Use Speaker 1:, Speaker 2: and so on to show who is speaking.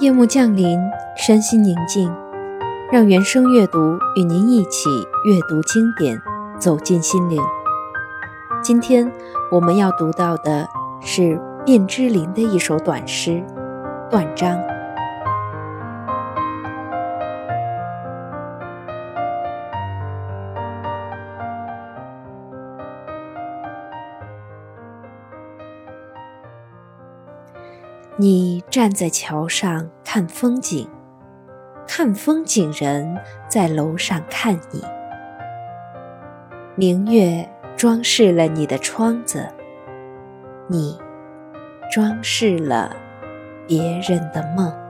Speaker 1: 夜幕降临，身心宁静，让原声阅读与您一起阅读经典，走进心灵。今天我们要读到的是卞之琳的一首短诗《断章》。你站在桥上看风景，看风景人在楼上看你。明月装饰了你的窗子，你装饰了别人的梦。